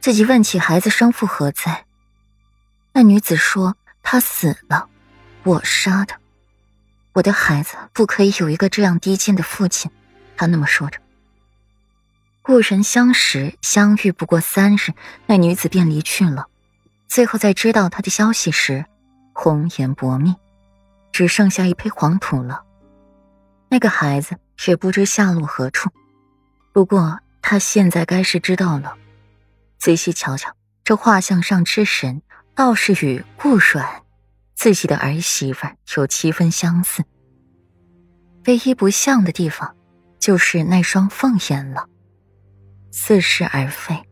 自己问起孩子生父何在，那女子说他死了，我杀的。我的孩子不可以有一个这样低贱的父亲。他那么说着。故人相识相遇不过三日，那女子便离去了。最后在知道他的消息时，红颜薄命，只剩下一坯黄土了。那个孩子也不知下落何处。不过他现在该是知道了。仔细瞧瞧，这画像上之神，倒是与顾阮自己的儿媳妇有七分相似。唯一不像的地方，就是那双凤眼了。似是而非。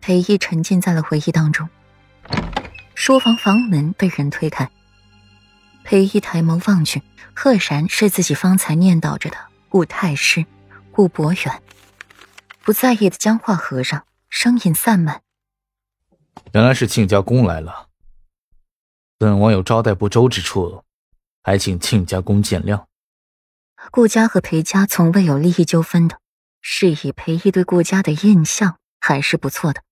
裴毅沉浸在了回忆当中。书房房门被人推开，裴毅抬眸望去，赫然是自己方才念叨着的顾太师顾博远。不在意的将话合上。声音散漫。原来是亲家公来了。本王有招待不周之处，还请亲家公见谅。顾家和裴家从未有利益纠纷的，是以裴义对顾家的印象还是不错的。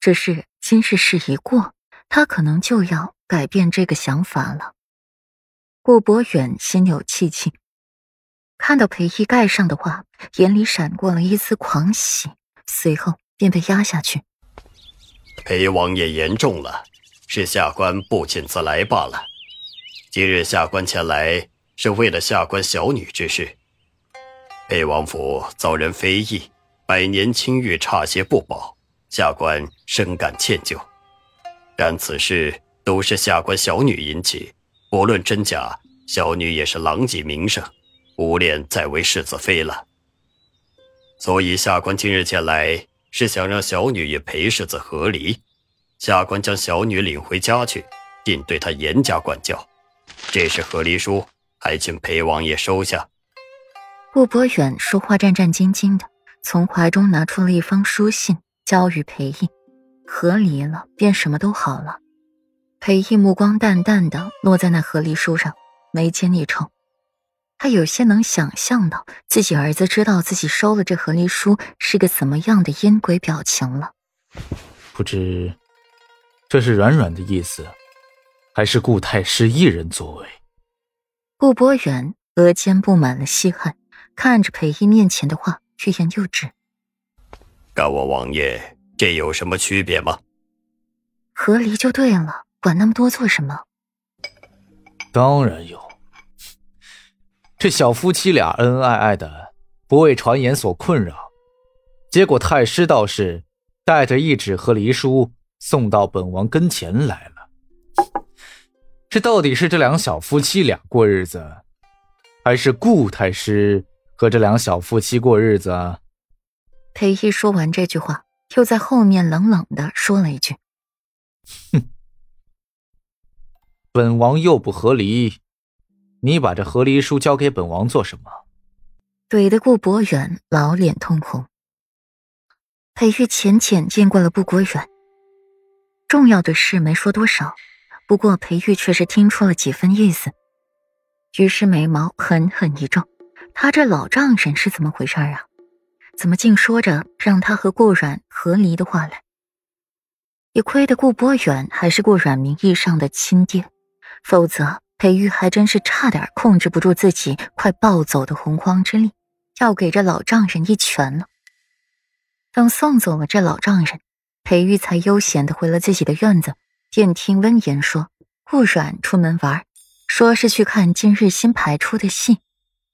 只是今世事一过，他可能就要改变这个想法了。顾博远心有戚戚，看到裴义盖上的话，眼里闪过了一丝狂喜，随后。便被压下去。裴王爷言重了，是下官不请自来罢了。今日下官前来，是为了下官小女之事。裴王府遭人非议，百年清誉差些不保，下官深感歉疚。然此事都是下官小女引起，不论真假，小女也是狼藉名声，无脸再为世子妃了。所以下官今日前来。是想让小女与裴世子和离，下官将小女领回家去，并对她严加管教。这是和离书，还请裴王爷收下。顾博远说话战战兢兢的，从怀中拿出了一封书信，交与裴毅。和离了，便什么都好了。裴毅目光淡淡的落在那和离书上，眉间一抽。他有些能想象到自己儿子知道自己收了这和离书是个怎么样的阴鬼表情了。不知这是软软的意思，还是顾太师一人作为？顾博远额间布满了细汗，看着裴义面前的话，欲言又止。干我王爷，这有什么区别吗？和离就对了，管那么多做什么？当然有。这小夫妻俩恩恩爱爱的，不为传言所困扰，结果太师倒是带着一纸和离书送到本王跟前来了。这到底是这两小夫妻俩过日子，还是顾太师和这两小夫妻过日子？裴义说完这句话，又在后面冷冷的说了一句：“哼，本王又不和离。”你把这和离书交给本王做什么？怼得顾博远老脸通红。裴玉浅浅见过了顾博远，重要的事没说多少，不过裴玉却是听出了几分意思，于是眉毛狠狠一皱。他这老丈人是怎么回事啊？怎么竟说着让他和顾阮和离的话来？也亏得顾博远还是顾阮名义上的亲爹，否则。裴玉还真是差点控制不住自己快暴走的洪荒之力，要给这老丈人一拳了。等送走了这老丈人，裴玉才悠闲的回了自己的院子，便听温言说顾阮出门玩，说是去看今日新排出的戏。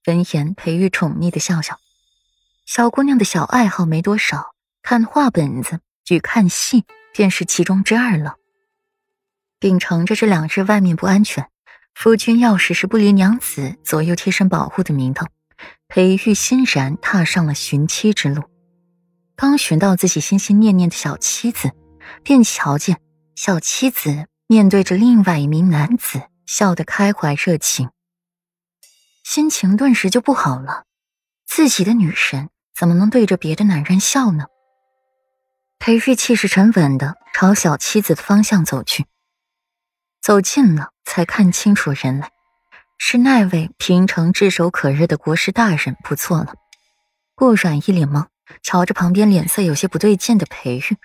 闻言，裴玉宠溺的笑笑，小姑娘的小爱好没多少，看画本子与看戏便是其中之二了。秉承着这两日外面不安全。夫君要时时不离娘子左右贴身保护的名头，裴玉欣然踏上了寻妻之路。刚寻到自己心心念念的小妻子，便瞧见小妻子面对着另外一名男子，笑得开怀热情，心情顿时就不好了。自己的女神怎么能对着别的男人笑呢？裴玉气势沉稳的朝小妻子的方向走去。走近了，才看清楚人来，是那位平城炙手可热的国师大人。不错了，顾阮一脸懵，瞧着旁边脸色有些不对劲的裴玉。